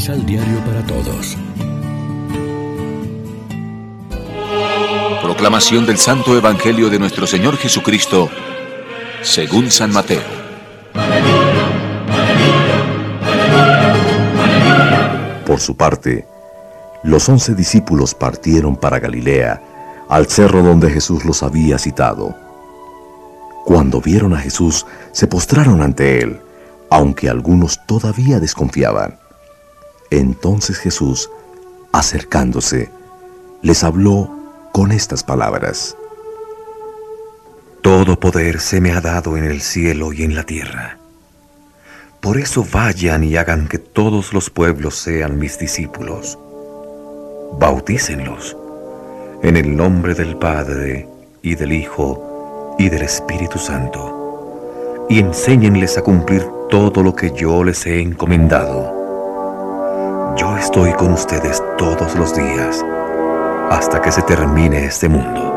Misal Diario para Todos. Proclamación del Santo Evangelio de nuestro Señor Jesucristo, según San Mateo. Por su parte, los once discípulos partieron para Galilea, al cerro donde Jesús los había citado. Cuando vieron a Jesús, se postraron ante él, aunque algunos todavía desconfiaban. Entonces Jesús, acercándose, les habló con estas palabras. Todo poder se me ha dado en el cielo y en la tierra. Por eso vayan y hagan que todos los pueblos sean mis discípulos. Bautícenlos en el nombre del Padre y del Hijo y del Espíritu Santo, y enséñenles a cumplir todo lo que yo les he encomendado. Yo estoy con ustedes todos los días hasta que se termine este mundo.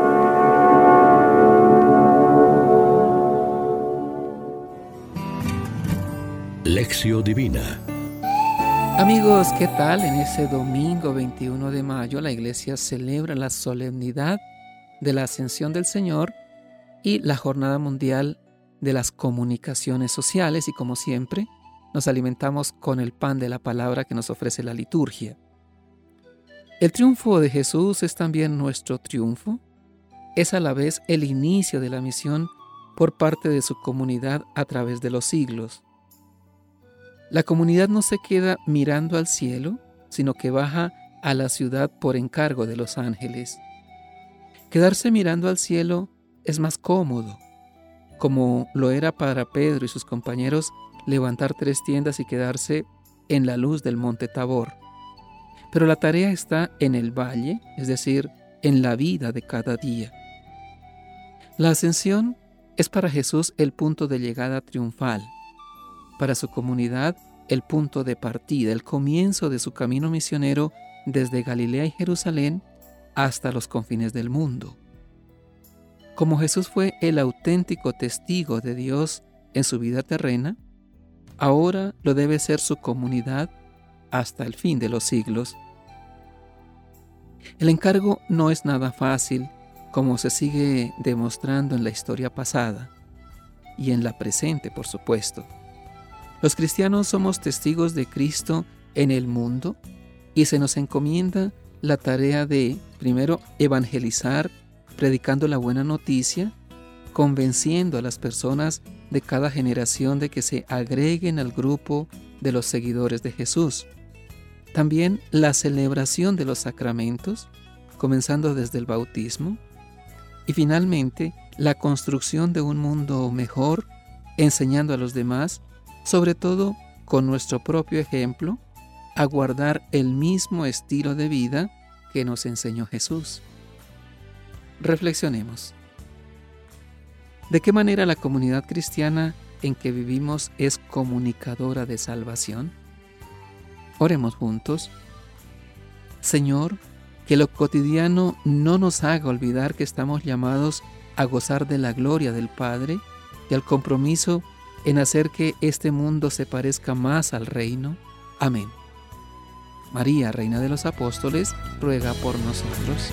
Lección Divina Amigos, ¿qué tal? En ese domingo 21 de mayo la iglesia celebra la solemnidad de la ascensión del Señor y la Jornada Mundial de las Comunicaciones Sociales y como siempre nos alimentamos con el pan de la palabra que nos ofrece la liturgia. El triunfo de Jesús es también nuestro triunfo. Es a la vez el inicio de la misión por parte de su comunidad a través de los siglos. La comunidad no se queda mirando al cielo, sino que baja a la ciudad por encargo de los ángeles. Quedarse mirando al cielo es más cómodo, como lo era para Pedro y sus compañeros levantar tres tiendas y quedarse en la luz del monte Tabor. Pero la tarea está en el valle, es decir, en la vida de cada día. La ascensión es para Jesús el punto de llegada triunfal para su comunidad el punto de partida, el comienzo de su camino misionero desde Galilea y Jerusalén hasta los confines del mundo. Como Jesús fue el auténtico testigo de Dios en su vida terrena, ahora lo debe ser su comunidad hasta el fin de los siglos. El encargo no es nada fácil, como se sigue demostrando en la historia pasada y en la presente, por supuesto. Los cristianos somos testigos de Cristo en el mundo y se nos encomienda la tarea de, primero, evangelizar, predicando la buena noticia, convenciendo a las personas de cada generación de que se agreguen al grupo de los seguidores de Jesús. También la celebración de los sacramentos, comenzando desde el bautismo. Y finalmente, la construcción de un mundo mejor, enseñando a los demás sobre todo con nuestro propio ejemplo, a guardar el mismo estilo de vida que nos enseñó Jesús. Reflexionemos. ¿De qué manera la comunidad cristiana en que vivimos es comunicadora de salvación? Oremos juntos. Señor, que lo cotidiano no nos haga olvidar que estamos llamados a gozar de la gloria del Padre y al compromiso en hacer que este mundo se parezca más al reino. Amén. María, Reina de los Apóstoles, ruega por nosotros.